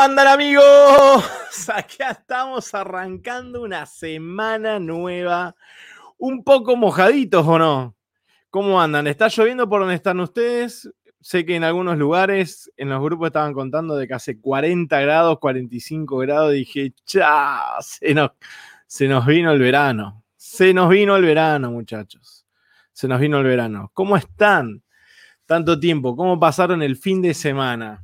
¿Cómo andan amigos? Acá estamos arrancando una semana nueva. Un poco mojaditos o no. ¿Cómo andan? ¿Está lloviendo por donde están ustedes? Sé que en algunos lugares, en los grupos estaban contando de que hace 40 grados, 45 grados. Dije, ¡cha! Se nos, se nos vino el verano. Se nos vino el verano, muchachos. Se nos vino el verano. ¿Cómo están? Tanto tiempo. ¿Cómo pasaron el fin de semana?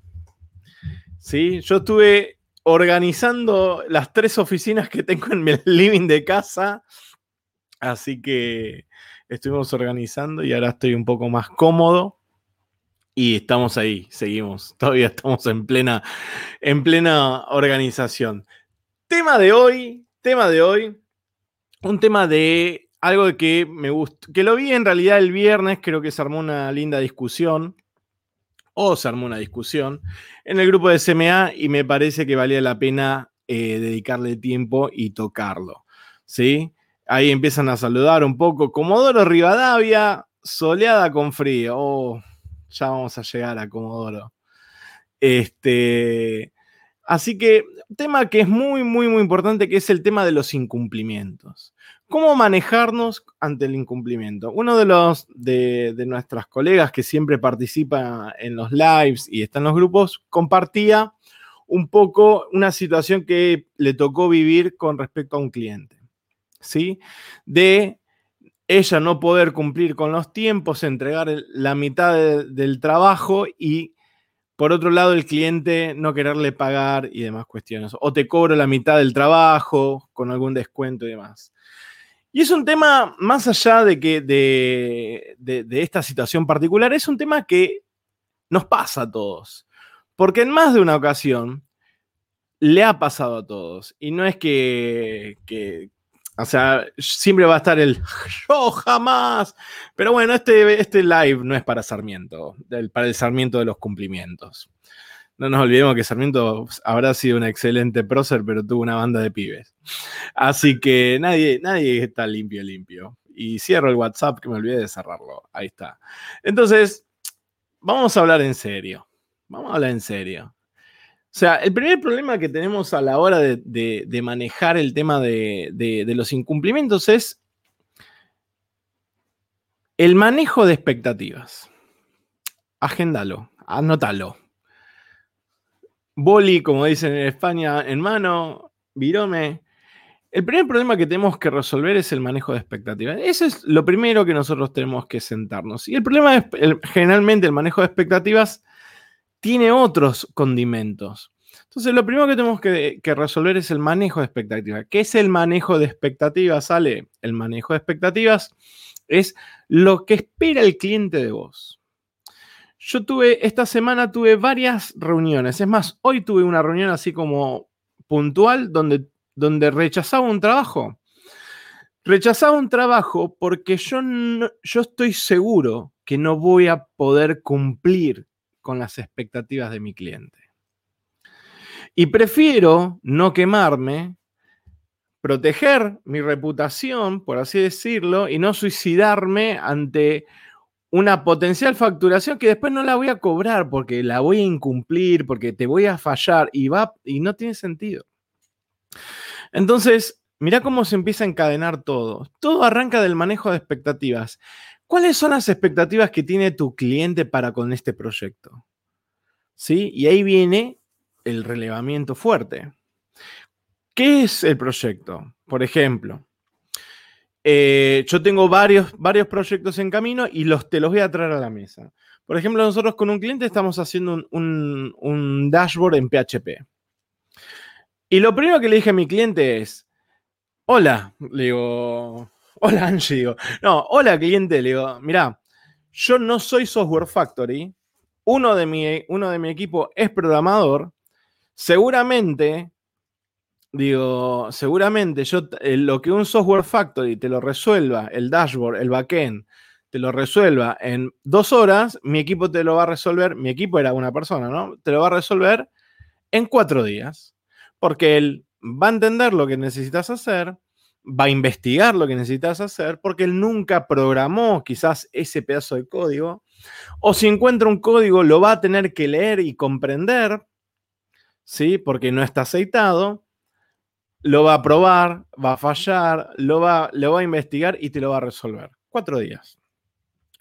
¿Sí? Yo estuve organizando las tres oficinas que tengo en el living de casa, así que estuvimos organizando y ahora estoy un poco más cómodo y estamos ahí, seguimos, todavía estamos en plena, en plena organización. Tema de hoy, tema de hoy, un tema de algo que me gustó, que lo vi en realidad el viernes, creo que se armó una linda discusión o se armó una discusión en el grupo de CMA y me parece que valía la pena eh, dedicarle tiempo y tocarlo. ¿sí? Ahí empiezan a saludar un poco. Comodoro Rivadavia, soleada con frío. Oh, ya vamos a llegar a Comodoro. Este, así que, tema que es muy, muy, muy importante, que es el tema de los incumplimientos. ¿Cómo manejarnos ante el incumplimiento? Uno de los de, nuestras colegas que siempre participa en los lives y está en los grupos compartía un poco una situación que le tocó vivir con respecto a un cliente. ¿Sí? De ella no poder cumplir con los tiempos, entregar la mitad del trabajo y por otro lado el cliente no quererle pagar y demás cuestiones. O te cobro la mitad del trabajo con algún descuento y demás. Y es un tema, más allá de que de, esta situación particular, es un tema que nos pasa a todos. Porque en más de una ocasión le ha pasado a todos. Y no es que, o sea, siempre va a estar el yo jamás. Pero bueno, este, este live no es para Sarmiento, para el Sarmiento de los cumplimientos. No nos olvidemos que Sarmiento habrá sido un excelente prócer, pero tuvo una banda de pibes. Así que nadie, nadie está limpio, limpio. Y cierro el WhatsApp que me olvidé de cerrarlo. Ahí está. Entonces, vamos a hablar en serio. Vamos a hablar en serio. O sea, el primer problema que tenemos a la hora de, manejar el tema de, de los incumplimientos es el manejo de expectativas. Agéndalo, anótalo boli, como dicen en España, en mano, virome. El primer problema que tenemos que resolver es el manejo de expectativas. Eso es lo primero que nosotros tenemos que sentarnos. Y el problema es, generalmente, el manejo de expectativas tiene otros condimentos. Entonces, lo primero que tenemos que, que, resolver es el manejo de expectativas. ¿Qué es el manejo de expectativas, Ale? El manejo de expectativas es lo que espera el cliente de vos. Yo tuve, esta semana tuve varias reuniones. Es más, hoy tuve una reunión así como puntual donde, donde rechazaba un trabajo. Rechazaba un trabajo porque yo, yo estoy seguro que no voy a poder cumplir con las expectativas de mi cliente. Y prefiero no quemarme, proteger mi reputación, por así decirlo, y no suicidarme ante una potencial facturación que después no la voy a cobrar porque la voy a incumplir, porque te voy a fallar y, va, y no tiene sentido. Entonces, mira cómo se empieza a encadenar todo. Todo arranca del manejo de expectativas. ¿Cuáles son las expectativas que tiene tu cliente para con este proyecto? ¿Sí? Y ahí viene el relevamiento fuerte. ¿Qué es el proyecto? Por ejemplo, eh, yo tengo varios, varios proyectos en camino y los, te los voy a traer a la mesa. Por ejemplo, nosotros con un cliente estamos haciendo un, dashboard en PHP. Y lo primero que le dije a mi cliente es, hola, le digo, hola Angie, digo, no, hola cliente, le digo, mira, yo no soy Software Factory, uno de mi, uno de mi equipo es programador, seguramente Digo, seguramente yo eh, lo que un software factory te lo resuelva, el dashboard, el backend, te lo resuelva en dos horas, mi equipo te lo va a resolver, mi equipo era una persona, ¿no? Te lo va a resolver en cuatro días, porque él va a entender lo que necesitas hacer, va a investigar lo que necesitas hacer, porque él nunca programó quizás ese pedazo de código, o si encuentra un código, lo va a tener que leer y comprender, ¿sí? Porque no está aceitado, lo va a probar, va a fallar, lo va, lo va a investigar y te lo va a resolver. Cuatro días.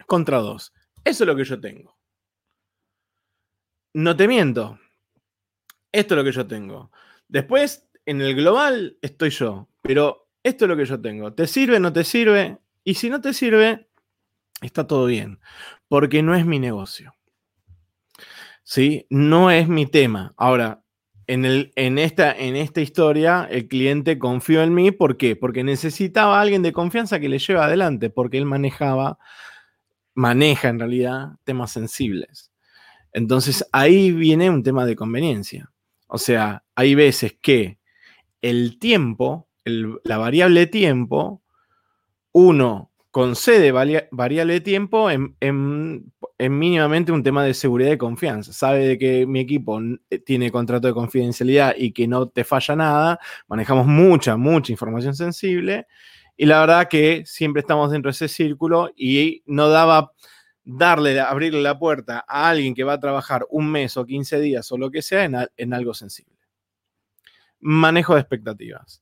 Contra dos. Eso es lo que yo tengo. No te miento. Esto es lo que yo tengo. Después, en el global, estoy yo. Pero esto es lo que yo tengo. ¿Te sirve? ¿No te sirve? Y si no te sirve, está todo bien. Porque no es mi negocio. ¿Sí? No es mi tema. Ahora, en, esta historia, el cliente confió en mí. ¿Por qué? Porque necesitaba a alguien de confianza que le lleve adelante, porque él manejaba, maneja en realidad temas sensibles. Entonces ahí viene un tema de conveniencia. O sea, hay veces que el tiempo, la variable tiempo, uno concede variable tiempo en, mínimamente un tema de seguridad y confianza. Sabe de que mi equipo eh, tiene contrato de confidencialidad y que no te falla nada. Manejamos mucha, mucha información sensible. Y la verdad que siempre estamos dentro de ese círculo y no daba darle, abrirle la puerta a alguien que va a trabajar un mes o 15 días o lo que sea en algo sensible. Manejo de expectativas.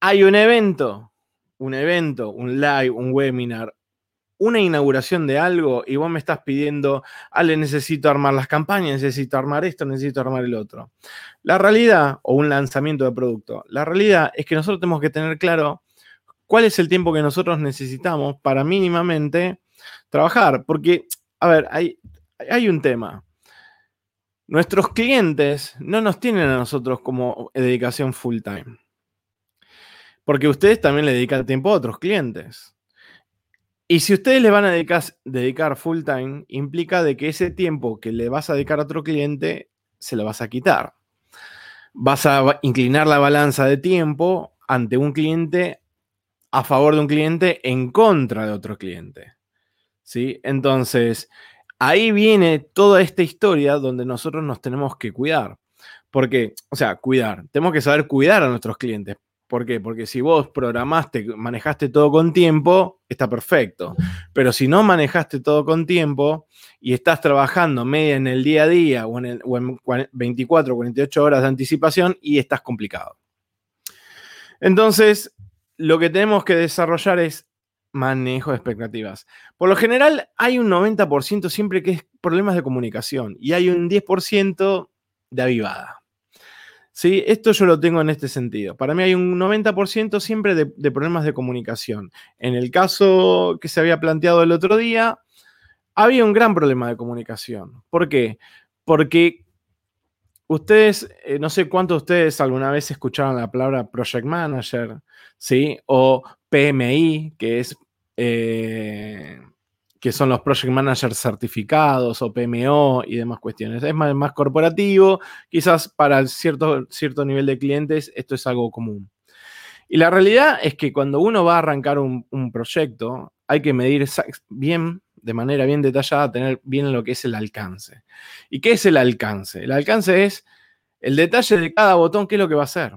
Hay un evento un evento, un live, un webinar, una inauguración de algo y vos me estás pidiendo, Ale, necesito armar las campañas, necesito armar esto, necesito armar el otro. La realidad, o un lanzamiento de producto, la realidad es que nosotros tenemos que tener claro cuál es el tiempo que nosotros necesitamos para mínimamente trabajar. Porque, a ver, hay, hay un tema. Nuestros clientes no nos tienen a nosotros como dedicación full time. Porque ustedes también le dedican tiempo a otros clientes. Y si ustedes le van a dedicar, full time, implica de que ese tiempo que le vas a dedicar a otro cliente, se lo vas a quitar. Vas a inclinar la balanza de tiempo ante un cliente a favor de un cliente en contra de otro cliente. ¿Sí? Entonces, ahí viene toda esta historia donde nosotros nos tenemos que cuidar. Porque, o sea, cuidar. Tenemos que saber cuidar a nuestros clientes. ¿Por qué? Porque si vos programaste, manejaste todo con tiempo, está perfecto. Pero si no manejaste todo con tiempo y estás trabajando media en el día a día o en, el, o en 24 48 horas de anticipación y estás complicado. Entonces, lo que tenemos que desarrollar es manejo de expectativas. Por lo general, hay un 90% siempre que es problemas de comunicación y hay un 10% de avivada. ¿Sí? Esto yo lo tengo en este sentido. Para mí hay un 90% siempre de, problemas de comunicación. En el caso que se había planteado el otro día, había un gran problema de comunicación. ¿Por qué? Porque ustedes, eh, no sé cuántos de ustedes alguna vez escucharon la palabra Project Manager, ¿sí? O PMI, que es... Eh, que son los project managers certificados o PMO y demás cuestiones. Es más, más corporativo, quizás para cierto, cierto nivel de clientes esto es algo común. Y la realidad es que cuando uno va a arrancar un, proyecto, hay que medir bien, de manera bien detallada, tener bien lo que es el alcance. ¿Y qué es el alcance? El alcance es el detalle de cada botón, qué es lo que va a hacer.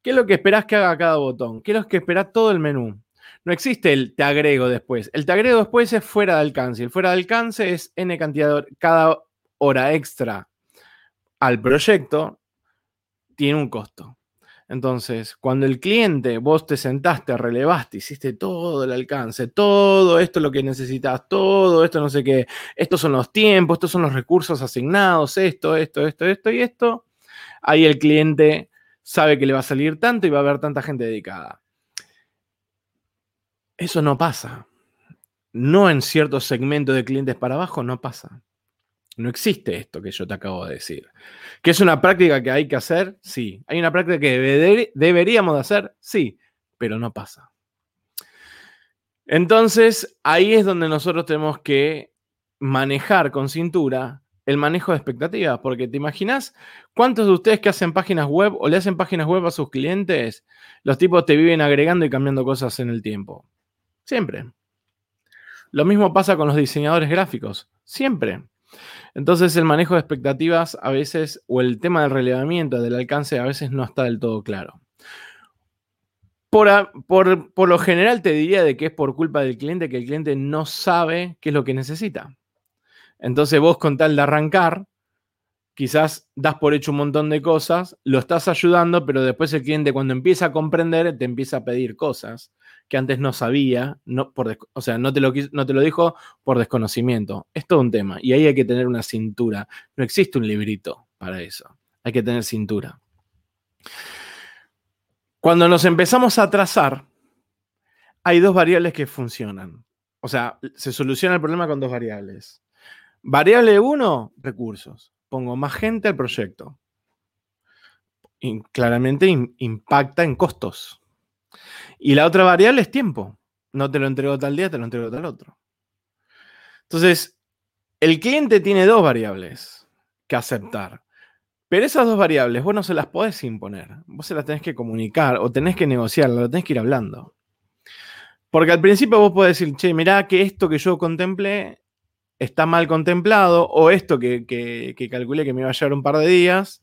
¿Qué es lo que esperás que haga cada botón? ¿Qué es lo que espera todo el menú? No existe el te agrego después. El te agrego después es fuera de alcance. El fuera de alcance es n cantidad de cada hora extra al proyecto tiene un costo. Entonces, cuando el cliente, vos te sentaste, relevaste, hiciste todo el alcance, todo esto es lo que necesitas, todo esto no sé qué, estos son los tiempos, estos son los recursos asignados, esto, esto, esto, esto y esto, ahí el cliente sabe que le va a salir tanto y va a haber tanta gente dedicada. Eso no pasa. No en ciertos segmentos de clientes para abajo, no pasa. No existe esto que yo te acabo de decir. ¿Que es una práctica que hay que hacer? Sí. ¿Hay una práctica que deberíamos de hacer? Sí, pero no pasa. Entonces, ahí es donde nosotros tenemos que manejar con cintura el manejo de expectativas, porque te imaginas cuántos de ustedes que hacen páginas web o le hacen páginas web a sus clientes, los tipos te viven agregando y cambiando cosas en el tiempo. Siempre. Lo mismo pasa con los diseñadores gráficos. Siempre. Entonces el manejo de expectativas a veces, o el tema del relevamiento, del alcance, a veces no está del todo claro. Por, por, lo general te diría de que es por culpa del cliente que el cliente no sabe qué es lo que necesita. Entonces vos con tal de arrancar, quizás das por hecho un montón de cosas, lo estás ayudando, pero después el cliente cuando empieza a comprender te empieza a pedir cosas que antes no sabía, no por o sea, no te, lo, no te lo dijo por desconocimiento. Es todo un tema y ahí hay que tener una cintura. No existe un librito para eso. Hay que tener cintura. Cuando nos empezamos a trazar, hay dos variables que funcionan. O sea, se soluciona el problema con dos variables. Variable 1, recursos. Pongo más gente al proyecto. Y claramente impacta en costos. Y la otra variable es tiempo. No te lo entrego tal día, te lo entrego tal otro. Entonces, el cliente tiene dos variables que aceptar. Pero esas dos variables vos no se las podés imponer. Vos se las tenés que comunicar o tenés que negociar, lo tenés que ir hablando. Porque al principio vos podés decir, che, mirá que esto que yo contemplé está mal contemplado o esto que, que calculé que me iba a llevar un par de días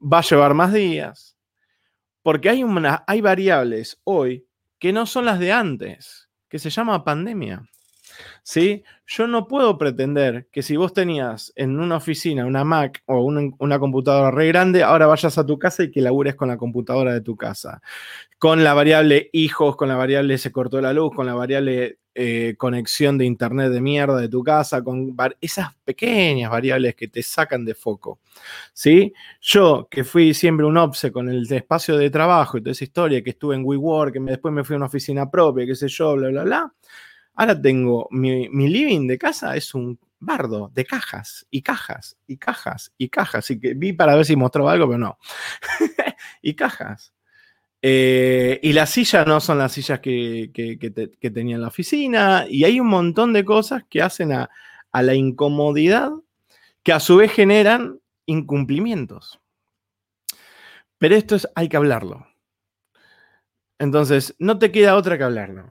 va a llevar más días. Porque hay, una, hay variables hoy que no son las de antes, que se llama pandemia. ¿Sí? Yo no puedo pretender que si vos tenías en una oficina una Mac o una, una, computadora re grande, ahora vayas a tu casa y que labures con la computadora de tu casa. Con la variable hijos, con la variable se cortó la luz, con la variable eh, conexión de internet de mierda de tu casa, con esas pequeñas variables que te sacan de foco. ¿sí? Yo, que fui siempre un obse con el espacio de trabajo y toda esa historia, que estuve en WeWork, que después me fui a una oficina propia, qué sé yo, bla, bla, bla. Ahora tengo mi, mi living de casa, es un bardo de cajas y cajas y cajas y cajas. Y que vi para ver si mostraba algo, pero no. y cajas. Eh, y las sillas no son las sillas que, tenía en la oficina. Y hay un montón de cosas que hacen a, la incomodidad que a su vez generan incumplimientos. Pero esto es, hay que hablarlo. Entonces, no te queda otra que hablarlo.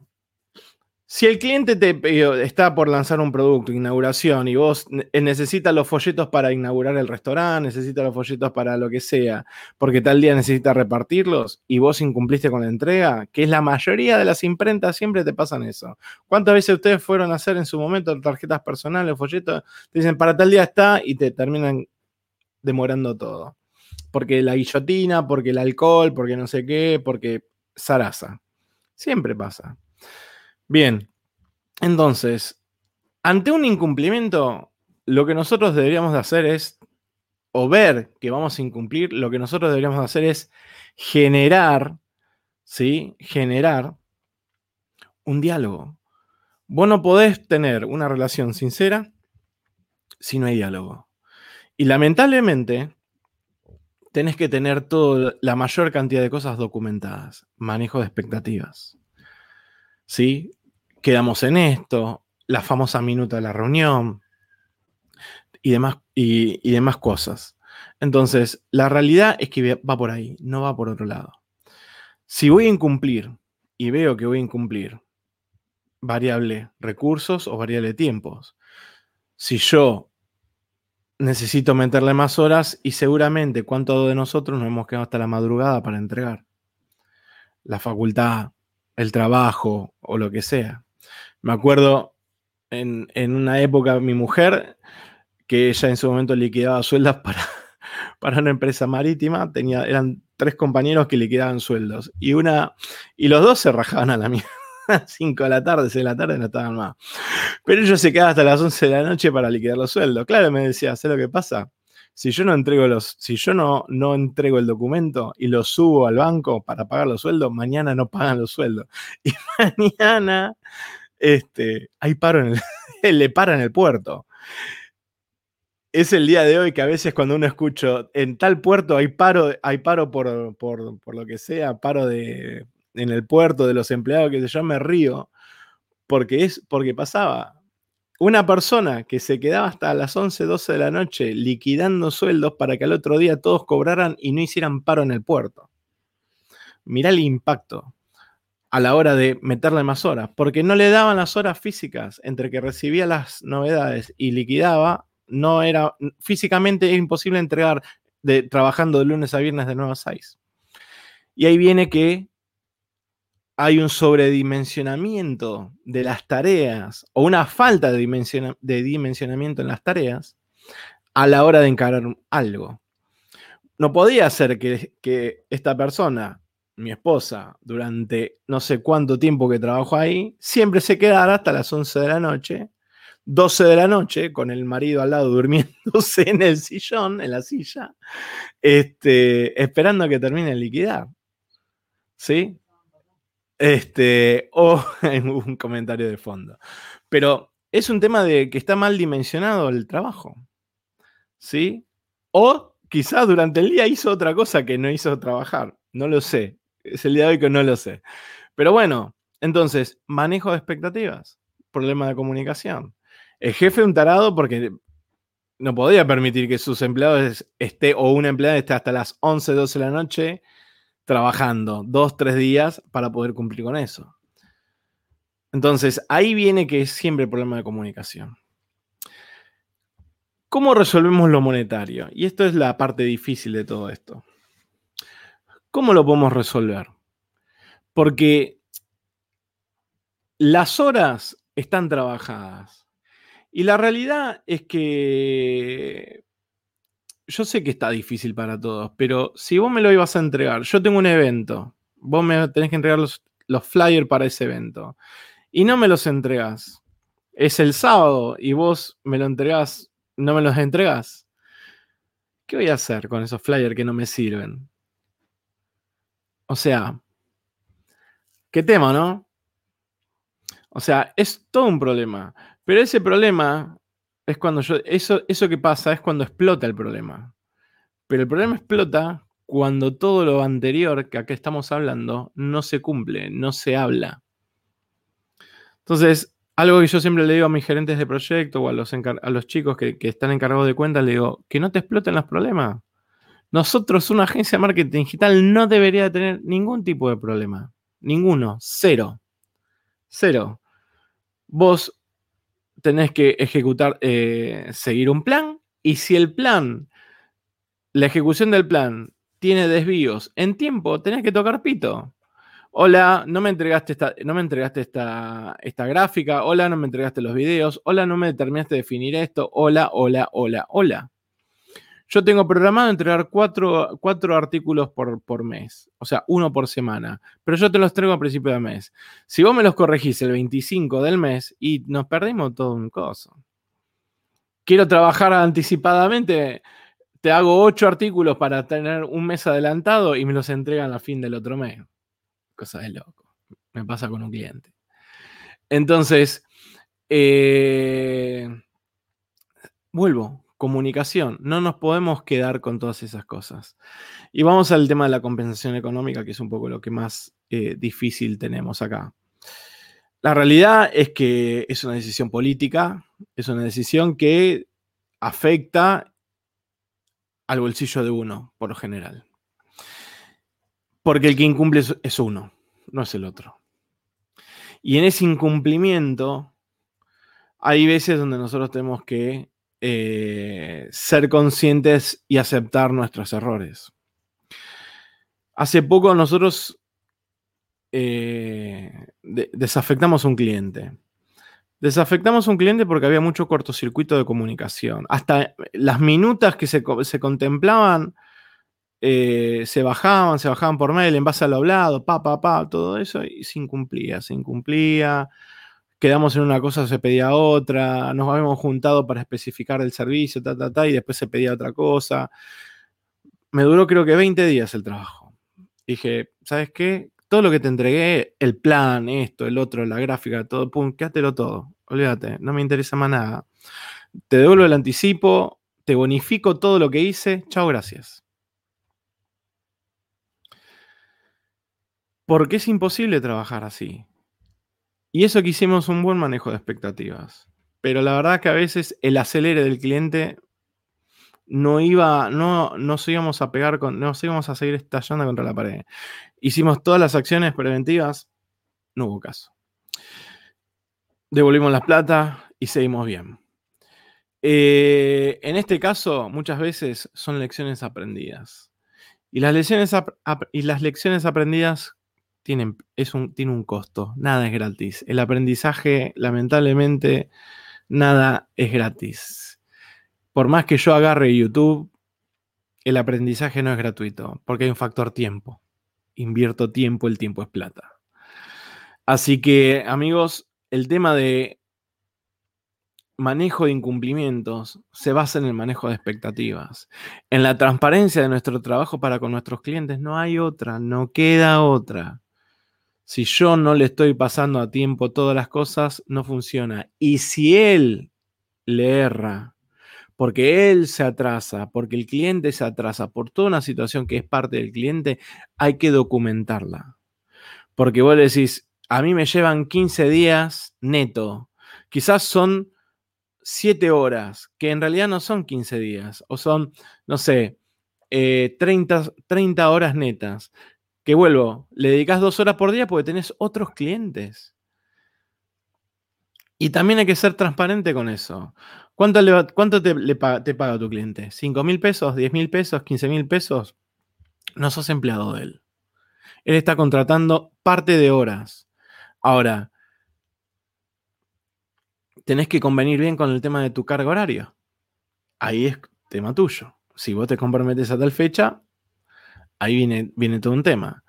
Si el cliente te está por lanzar un producto, inauguración, y vos necesitas los folletos para inaugurar el restaurante, necesitas los folletos para lo que sea, porque tal día necesitas repartirlos y vos incumpliste con la entrega, que es la mayoría de las imprentas, siempre te pasan eso. ¿Cuántas veces ustedes fueron a hacer en su momento tarjetas personales, folletos? Te dicen, para tal día está y te terminan demorando todo. Porque la guillotina, porque el alcohol, porque no sé qué, porque zaraza. Siempre pasa. Bien, entonces, ante un incumplimiento, lo que nosotros deberíamos de hacer es, o ver que vamos a incumplir, lo que nosotros deberíamos de hacer es generar, ¿sí? Generar un diálogo. Vos no podés tener una relación sincera si no hay diálogo. Y lamentablemente, tenés que tener toda la mayor cantidad de cosas documentadas, manejo de expectativas. ¿Sí? Quedamos en esto, la famosa minuta de la reunión y demás, y, demás cosas. Entonces, la realidad es que va por ahí, no va por otro lado. Si voy a incumplir y veo que voy a incumplir variable recursos o variable tiempos, si yo necesito meterle más horas y seguramente cuántos de nosotros nos hemos quedado hasta la madrugada para entregar la facultad, el trabajo o lo que sea. Me acuerdo en, una época mi mujer, que ella en su momento liquidaba sueldos para, para una empresa marítima, tenía, eran tres compañeros que liquidaban sueldos. Y una, y los dos se rajaban a la mierda. 5 de la tarde, 6 de la tarde no estaban más. Pero ellos se quedaban hasta las 11 de la noche para liquidar los sueldos. Claro, me decía, ¿sé lo que pasa? Si yo no entrego los, si yo no, no entrego el documento y lo subo al banco para pagar los sueldos, mañana no pagan los sueldos. Y mañana este, hay paro en el, le para en el puerto. Es el día de hoy que a veces cuando uno escucha en tal puerto hay paro, hay paro por, por, lo que sea, paro de, en el puerto de los empleados, que yo me río, porque es porque pasaba. Una persona que se quedaba hasta las 11, 12 de la noche liquidando sueldos para que al otro día todos cobraran y no hicieran paro en el puerto. Mirá el impacto a la hora de meterle más horas, porque no le daban las horas físicas entre que recibía las novedades y liquidaba, no era físicamente imposible entregar de, trabajando de lunes a viernes de 9 a 6. Y ahí viene que hay un sobredimensionamiento de las tareas o una falta de, de dimensionamiento en las tareas a la hora de encarar algo. No podía ser que, que esta persona, mi esposa, durante no sé cuánto tiempo que trabajó ahí, siempre se quedara hasta las 11 de la noche 12 de la noche, con el marido al lado durmiéndose en el sillón, en la silla, este, esperando a que termine de liquidar. ¿Sí? Este, o en un comentario de fondo. Pero es un tema de que está mal dimensionado el trabajo. ¿Sí? O quizás durante el día hizo otra cosa que no hizo trabajar. No lo sé. Es el día de hoy que no lo sé. Pero bueno, entonces, manejo de expectativas, problema de comunicación. El jefe un tarado porque no podía permitir que sus empleados esté o una empleada esté hasta las 11, 12 de la noche trabajando dos, tres días para poder cumplir con eso. Entonces, ahí viene que es siempre el problema de comunicación. ¿Cómo resolvemos lo monetario? Y esto es la parte difícil de todo esto. ¿Cómo lo podemos resolver? Porque las horas están trabajadas. Y la realidad es que yo sé que está difícil para todos, pero si vos me lo ibas a entregar, yo tengo un evento, vos me tenés que entregar los, flyers para ese evento y no me los entregas. Es el sábado y vos me lo entregás, no me los entregas. ¿Qué voy a hacer con esos flyers que no me sirven? O sea, qué tema, ¿no? O sea, es todo un problema. Pero ese problema es cuando yo, eso, eso que pasa es cuando explota el problema. Pero el problema explota cuando todo lo anterior que acá estamos hablando no se cumple, no se habla. Entonces, algo que yo siempre le digo a mis gerentes de proyecto o a los, a los chicos que, que, están encargados de cuentas, le digo, que no te exploten los problemas. Nosotros, una agencia de marketing digital, no debería tener ningún tipo de problema. Ninguno. Cero. Cero. Vos tenés que ejecutar, eh, seguir un plan y si el plan, la ejecución del plan tiene desvíos en tiempo, tenés que tocar pito. Hola, no me entregaste esta, no me entregaste esta, esta gráfica. Hola, no me entregaste los videos. Hola, no me terminaste de definir esto. Hola, hola, hola, hola. Yo tengo programado entregar cuatro, artículos por, por, mes, o sea, uno por semana, pero yo te los traigo a principio de mes. Si vos me los corregís el 25 del mes y nos perdimos todo un coso. Quiero trabajar anticipadamente, te hago ocho artículos para tener un mes adelantado y me los entregan a fin del otro mes. Cosa de loco. Me pasa con un cliente. Entonces, eh, vuelvo, comunicación. No nos podemos quedar con todas esas cosas. Y vamos al tema de la compensación económica, que es un poco lo que más eh, difícil tenemos acá. La realidad es que es una decisión política, es una decisión que afecta al bolsillo de uno, por lo general. Porque el que incumple es uno, no es el otro. Y en ese incumplimiento hay veces donde nosotros tenemos que eh, ser conscientes y aceptar nuestros errores. Hace poco nosotros eh, desafectamos a un cliente. Desafectamos un cliente porque había mucho cortocircuito de comunicación. Hasta las minutas que se, contemplaban eh, se bajaban, se bajaban por mail en base a lo hablado, pa, pa, pa, todo eso, y se incumplía, se incumplía quedamos en una cosa, se pedía otra, nos habíamos juntado para especificar el servicio, ta, ta, ta, y después se pedía otra cosa. Me duró creo que 20 días el trabajo. Dije, ¿sabes qué? Todo lo que te entregué, el plan, esto, el otro, la gráfica, todo, pum, quédatelo todo. Olvídate, no me interesa más nada. Te devuelvo el anticipo, te bonifico todo lo que hice, chao, gracias. Porque es imposible trabajar así. Y eso que hicimos un buen manejo de expectativas. Pero la verdad que a veces el acelere del cliente no iba, no nos íbamos a pegar con, nos íbamos a seguir estallando contra la pared. Hicimos todas las acciones preventivas, no hubo caso. Devolvimos las plata y seguimos bien. Eh, en este caso, muchas veces son lecciones aprendidas. Y las lecciones, y las lecciones aprendidas es un, tiene un costo, nada es gratis. El aprendizaje, lamentablemente, nada es gratis. por más que yo agarre YouTube, el aprendizaje no es gratuito, porque hay un factor tiempo. Invierto tiempo, el tiempo es plata. Así que, amigos, el tema de manejo de incumplimientos se basa en el manejo de expectativas. En la transparencia de nuestro trabajo para con nuestros clientes no hay otra, no queda otra. Si yo no le estoy pasando a tiempo todas las cosas, no funciona. Y si él le erra, porque él se atrasa, porque el cliente se atrasa, por toda una situación que es parte del cliente, hay que documentarla. Porque vos decís, a mí me llevan 15 días neto. Quizás son 7 horas, que en realidad no son 15 días, o son, no sé, 30, eh, 30 horas netas. Que vuelvo, le dedicas dos horas por día porque tenés otros clientes. Y también hay que ser transparente con eso. ¿Cuánto, cuánto te, paga tu cliente? ¿5 mil pesos? ¿10 mil pesos? ¿15 mil pesos? No sos empleado de él. Él está contratando parte de horas. Ahora, tenés que convenir bien con el tema de tu carga horaria. Ahí es tema tuyo. Si vos te comprometes a tal fecha, ahí viene, viene todo un tema.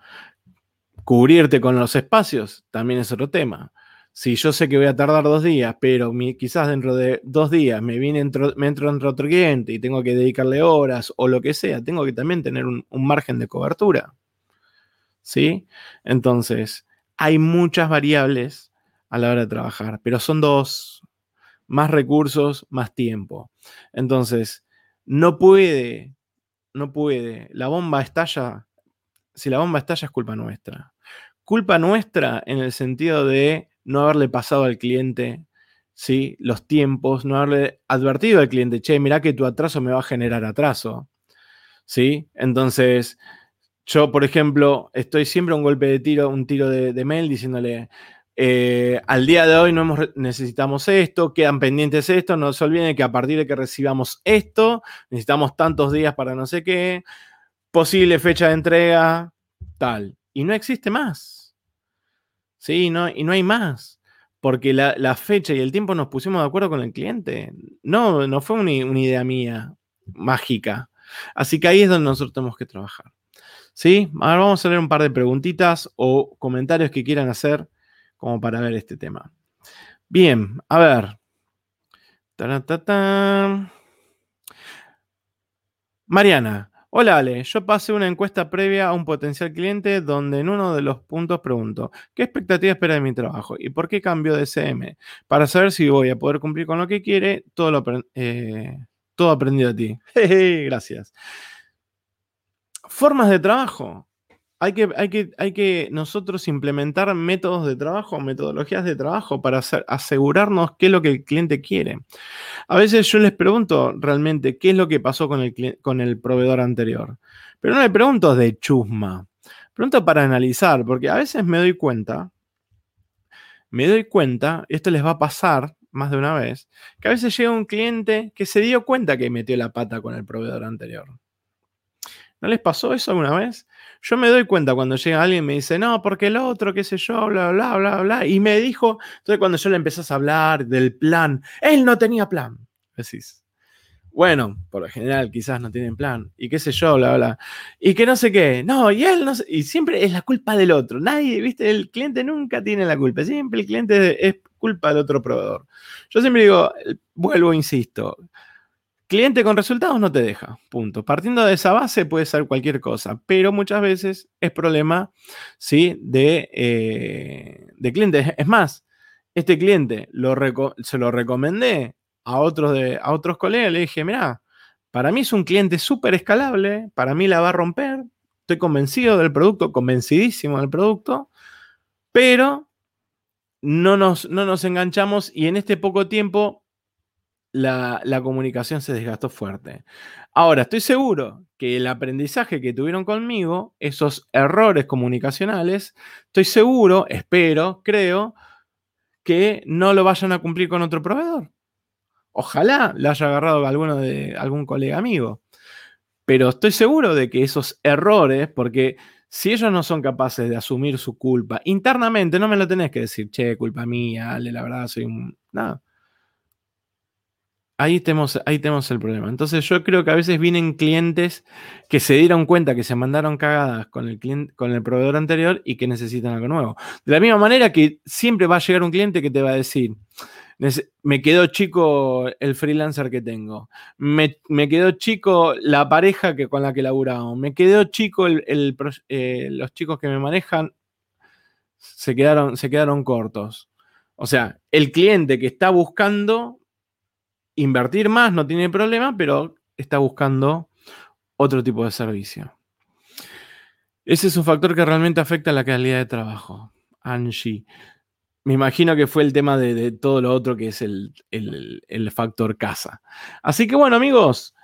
Cubrirte con los espacios también es otro tema. Si yo sé que voy a tardar dos días, pero quizás dentro de dos días me, viene me entro entre otro cliente y tengo que dedicarle horas o lo que sea, tengo que también tener un, un margen de cobertura. ¿Sí? Entonces, hay muchas variables a la hora de trabajar, pero son dos, más recursos, más tiempo. Entonces, no puede, no puede. La bomba estalla, si la bomba estalla es culpa nuestra. Culpa nuestra en el sentido de no haberle pasado al cliente ¿sí? los tiempos, no haberle advertido al cliente, che, mira que tu atraso me va a generar atraso. ¿Sí? Entonces, yo, por ejemplo, estoy siempre un golpe de tiro, un tiro de, de mail diciéndole, eh, al día de hoy no necesitamos esto, quedan pendientes esto, no se olviden que a partir de que recibamos esto, necesitamos tantos días para no sé qué, posible fecha de entrega, tal. Y no existe más. Sí, no, y no hay más. Porque la, fecha y el tiempo nos pusimos de acuerdo con el cliente. No, no fue una, una idea mía mágica. Así que ahí es donde nosotros tenemos que trabajar. ¿Sí? Ahora vamos a leer un par de preguntitas o comentarios que quieran hacer como para ver este tema. Bien, a ver. Mariana, hola Ale, yo pasé una encuesta previa a un potencial cliente donde en uno de los puntos pregunto, ¿qué expectativa espera de mi trabajo y por qué cambio de CM? Para saber si voy a poder cumplir con lo que quiere, todo, lo, eh, todo aprendido a ti. Gracias. Formas de trabajo. Hay que, hay, que, hay que, nosotros implementar métodos de trabajo, metodologías de trabajo para asegurarnos qué es lo que el cliente quiere. A veces yo les pregunto realmente qué es lo que pasó con el, con el proveedor anterior, pero no le pregunto de chusma, pregunto para analizar, porque a veces me doy cuenta, me doy cuenta, esto les va a pasar más de una vez, que a veces llega un cliente que se dio cuenta que metió la pata con el proveedor anterior. ¿No les pasó eso alguna vez? Yo me doy cuenta cuando llega alguien y me dice, no, porque el otro, qué sé yo, bla, bla, bla, bla, y me dijo, entonces cuando yo le empezás a hablar del plan, él no tenía plan. Decís, bueno, por lo general quizás no tienen plan, y qué sé yo, bla, bla, y que no sé qué, no, y él no sé, y siempre es la culpa del otro, nadie, viste, el cliente nunca tiene la culpa, siempre el cliente es culpa del otro proveedor. Yo siempre digo, vuelvo, insisto, Cliente con resultados no te deja, punto. Partiendo de esa base puede ser cualquier cosa, pero muchas veces es problema ¿sí? de, eh, de clientes. Es más, este cliente se lo recomendé a otros, de, a otros colegas, le dije, mira, para mí es un cliente súper escalable, para mí la va a romper, estoy convencido del producto, convencidísimo del producto, pero no nos, no nos enganchamos y en este poco tiempo la, comunicación se desgastó fuerte. Ahora, estoy seguro que el aprendizaje que tuvieron conmigo, esos errores comunicacionales, estoy seguro, espero, creo, que no lo vayan a cumplir con otro proveedor. Ojalá lo haya agarrado alguno de algún colega amigo. Pero estoy seguro de que esos errores, porque si ellos no son capaces de asumir su culpa internamente, no me lo tenés que decir, che, culpa mía, Ale, la verdad soy un. Nada Ahí tenemos, ahí tenemos el problema. Entonces yo creo que a veces vienen clientes que se dieron cuenta que se mandaron cagadas con el, con el proveedor anterior y que necesitan algo nuevo. De la misma manera que siempre va a llegar un cliente que te va a decir, me quedó chico el freelancer que tengo, me, quedó chico la pareja que, con la que laburamos, me quedó chico eh, los chicos que me manejan, se quedaron, se quedaron cortos. O sea, el cliente que está buscando invertir más no tiene problema, pero está buscando otro tipo de servicio. Ese es un factor que realmente afecta a la calidad de trabajo. Angie. Me imagino que fue el tema de, todo lo otro que es el, el, factor casa. Así que bueno, amigos,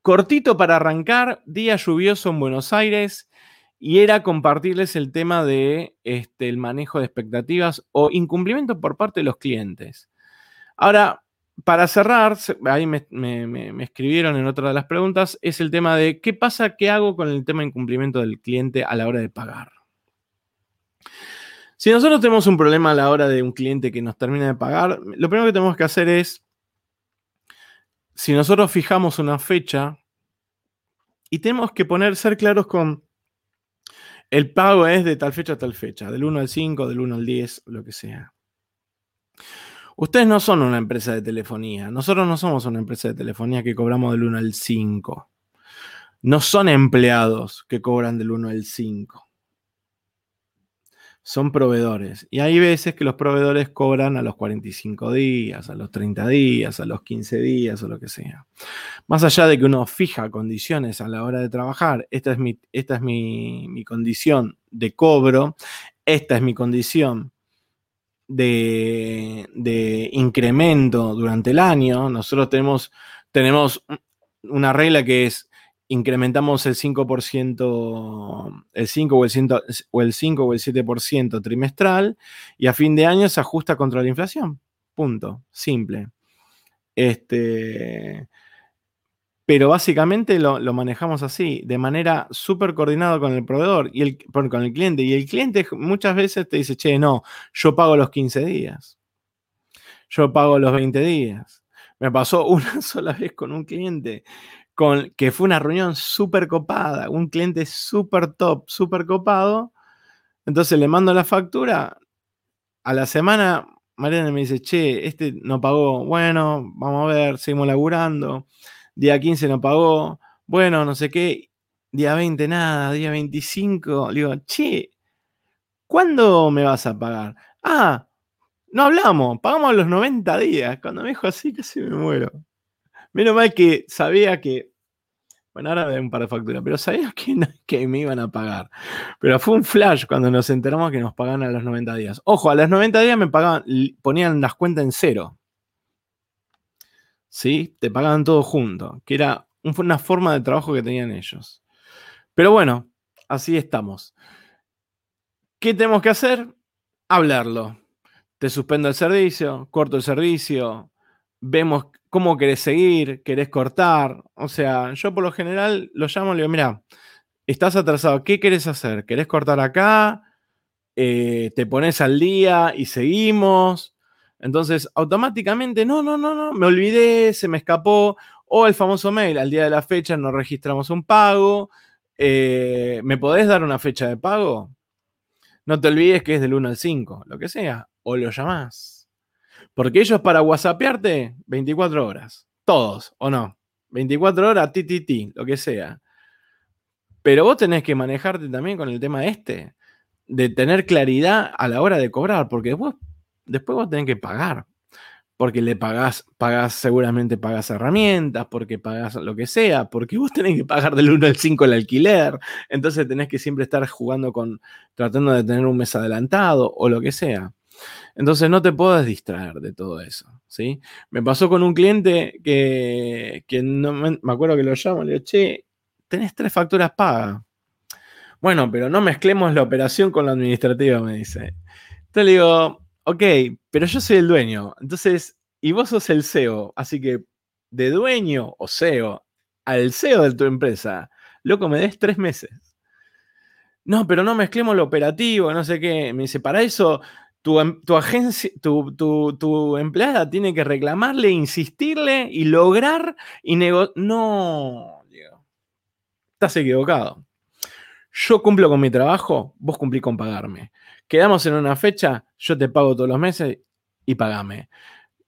cortito para arrancar, día lluvioso en Buenos Aires, y era compartirles el tema de este, el manejo de expectativas o incumplimiento por parte de los clientes. Ahora, para cerrar, ahí me, escribieron en otra de las preguntas, es el tema de qué pasa, qué hago con el tema de incumplimiento del cliente a la hora de pagar. Si nosotros tenemos un problema a la hora de un cliente que nos termina de pagar, lo primero que tenemos que hacer es, si nosotros fijamos una fecha, y tenemos que poner, ser claros con, el pago es de tal fecha a tal fecha, del 1 al 5, del 1 al 10, lo que sea. Ustedes no son una empresa de telefonía. Nosotros no somos una empresa de telefonía que cobramos del 1 al 5. No son empleados que cobran del 1 al 5. Son proveedores. Y hay veces que los proveedores cobran a los 45 días, a los 30 días, a los 15 días o lo que sea. Más allá de que uno fija condiciones a la hora de trabajar, esta es mi, esta es mi, mi condición de cobro, esta es mi condición de, incremento durante el año. Nosotros tenemos, tenemos una regla que es incrementamos el 5%, el 5 o el, 100, o el 5 o el 7% trimestral y a fin de año se ajusta contra la inflación. Punto. Simple. Este, pero básicamente lo, manejamos así, de manera súper coordinada con el proveedor y el, con el cliente. Y el cliente muchas veces te dice, che, no, yo pago los 15 días. Yo pago los 20 días. Me pasó una sola vez con un cliente con, que fue una reunión súper copada, un cliente súper top, súper copado. Entonces le mando la factura. A la semana, Mariana me dice, che, este no pagó. Bueno, vamos a ver, seguimos laburando día 15 no pagó, bueno, no sé qué, día 20 nada, día 25, le digo, che, ¿cuándo me vas a pagar? Ah, no hablamos, pagamos los 90 días. Cuando me dijo así, casi me muero. Menos mal que sabía que, bueno, ahora veo un par de facturas, pero sabía que, que me iban a pagar. Pero fue un flash cuando nos enteramos que nos pagaban a los 90 días. Ojo, a los 90 días me pagaban, ponían las cuentas en cero. ¿Sí? Te pagaban todo junto, que era una forma de trabajo que tenían ellos. Pero bueno, así estamos. ¿Qué tenemos que hacer? Hablarlo. Te suspendo el servicio, corto el servicio, vemos cómo querés seguir, querés cortar. O sea, yo por lo general lo llamo y le digo, mira, estás atrasado, ¿qué querés hacer? ¿Querés cortar acá? Eh, ¿Te pones al día y seguimos? Entonces, automáticamente, no, no, no, no, me olvidé, se me escapó. O el famoso mail, al día de la fecha no registramos un pago. Eh, ¿Me podés dar una fecha de pago? No te olvides que es del 1 al 5, lo que sea. O lo llamás. Porque ellos para WhatsApparte, 24 horas. Todos, ¿o no? 24 horas, ti, ti, ti, lo que sea. Pero vos tenés que manejarte también con el tema este, de tener claridad a la hora de cobrar, porque vos después vos tenés que pagar. Porque le pagás, pagás, seguramente pagás herramientas, porque pagás lo que sea, porque vos tenés que pagar del 1 al 5 el alquiler. Entonces tenés que siempre estar jugando con, tratando de tener un mes adelantado o lo que sea. Entonces no te puedes distraer de todo eso, ¿sí? Me pasó con un cliente que, no me, acuerdo que lo llamo, le digo, che, tenés tres facturas pagas. Bueno, pero no mezclemos la operación con la administrativa, me dice. Entonces le digo, ok, pero yo soy el dueño, entonces, y vos sos el CEO, así que de dueño o CEO al CEO de tu empresa, loco, me des tres meses. No, pero no mezclemos lo operativo, no sé qué. Me dice, para eso tu, tu agencia, tu, tu, empleada tiene que reclamarle, insistirle y lograr y negociar. No, Diego. Estás equivocado. Yo cumplo con mi trabajo, vos cumplís con pagarme. Quedamos en una fecha, yo te pago todos los meses y pagame.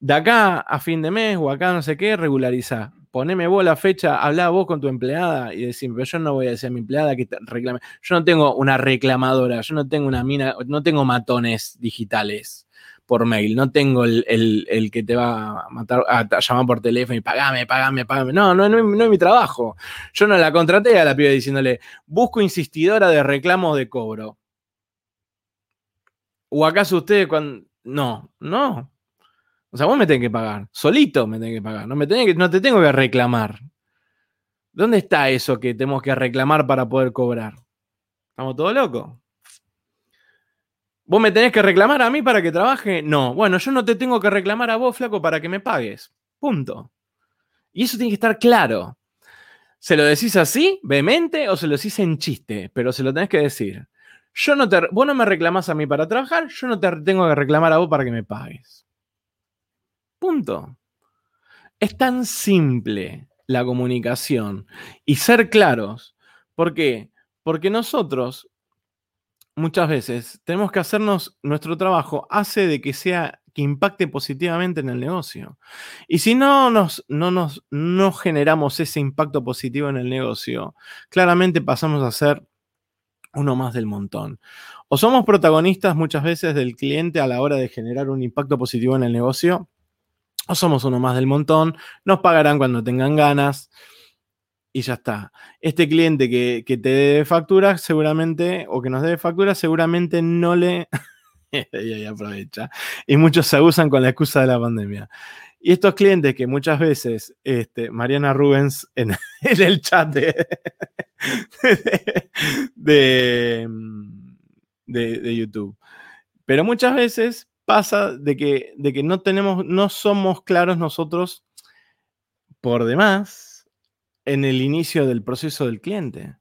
De acá a fin de mes o acá no sé qué, regulariza poneme vos la fecha, habla vos con tu empleada y decime, pero yo no voy a decir a mi empleada que te reclame. Yo no tengo una reclamadora, yo no tengo una mina, no tengo matones digitales por mail, no tengo el, que te va a matar, a, llamar por teléfono y pagame, pagame, pagame. No, no, no, es mi trabajo. Yo no la contraté a la piba diciéndole, busco insistidora de reclamos de cobro. ¿O acaso ustedes cuando.? No, no. O sea, vos me tenés que pagar. Solito me tenés que pagar. No, me que, no te tengo que reclamar. ¿Dónde está eso que tenemos que reclamar para poder cobrar? ¿Estamos todos locos? ¿Vos me tenés que reclamar a mí para que trabaje? No. Bueno, yo no te tengo que reclamar a vos, flaco, para que me pagues. Punto. Y eso tiene que estar claro. ¿Se lo decís así, vehemente, o se lo decís en chiste? Pero se lo tenés que decir. Yo no te, vos no me reclamás a mí para trabajar, yo no te tengo que reclamar a vos para que me pagues. Punto. Es tan simple la comunicación y ser claros. ¿Por qué? Porque nosotros muchas veces tenemos que hacernos nuestro trabajo, hace de que sea que impacte positivamente en el negocio. Y si no nos, no nos no generamos ese impacto positivo en el negocio, claramente pasamos a ser uno más del montón. O somos protagonistas muchas veces del cliente a la hora de generar un impacto positivo en el negocio, o somos uno más del montón, nos pagarán cuando tengan ganas y ya está. Este cliente que, te debe factura, seguramente, o que nos debe factura, seguramente no le... y aprovecha. Y muchos se abusan con la excusa de la pandemia. Y estos clientes que muchas veces, este, Mariana Rubens en, el chat de, de, YouTube, pero muchas veces pasa de que, de que no tenemos, no somos claros nosotros por demás en el inicio del proceso del cliente.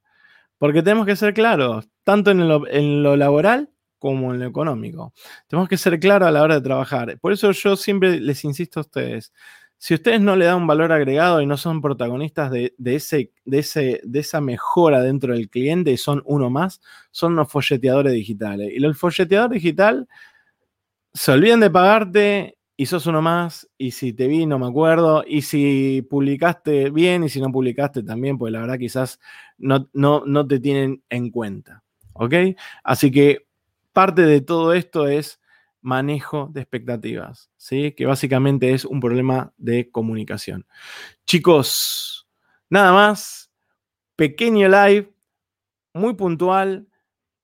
Porque tenemos que ser claros, tanto en lo, en lo laboral como en lo económico. Tenemos que ser claros a la hora de trabajar. Por eso yo siempre les insisto a ustedes, si ustedes no le dan un valor agregado y no son protagonistas de, ese, de, ese, de esa mejora dentro del cliente y son uno más, son unos folleteadores digitales. Y el folleteador digital se olviden de pagarte y sos uno más, y si te vi no me acuerdo, y si publicaste bien y si no publicaste también, pues la verdad quizás no, no, no te tienen en cuenta. ¿Ok? Así que parte de todo esto es manejo de expectativas, ¿sí? Que básicamente es un problema de comunicación. Chicos, nada más, pequeño live, muy puntual,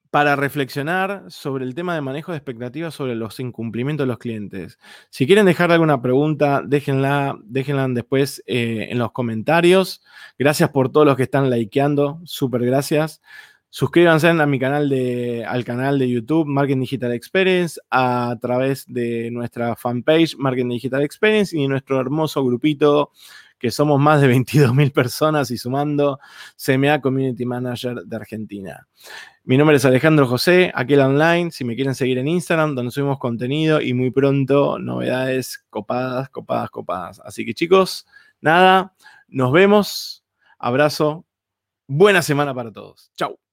para reflexionar sobre el tema de manejo de expectativas sobre los incumplimientos de los clientes. Si quieren dejar alguna pregunta, déjenla, déjenla después eh, en los comentarios. Gracias por todos los que están likeando, súper gracias. Suscríbanse a mi canal de, al canal de YouTube Marketing Digital Experience a través de nuestra fanpage Marketing Digital Experience y nuestro hermoso grupito que somos más de 22 mil personas y sumando CMA Community Manager de Argentina. Mi nombre es Alejandro José, aquel online, si me quieren seguir en Instagram, donde subimos contenido y muy pronto novedades copadas, copadas, copadas. Así que chicos, nada, nos vemos, abrazo, buena semana para todos. Chau.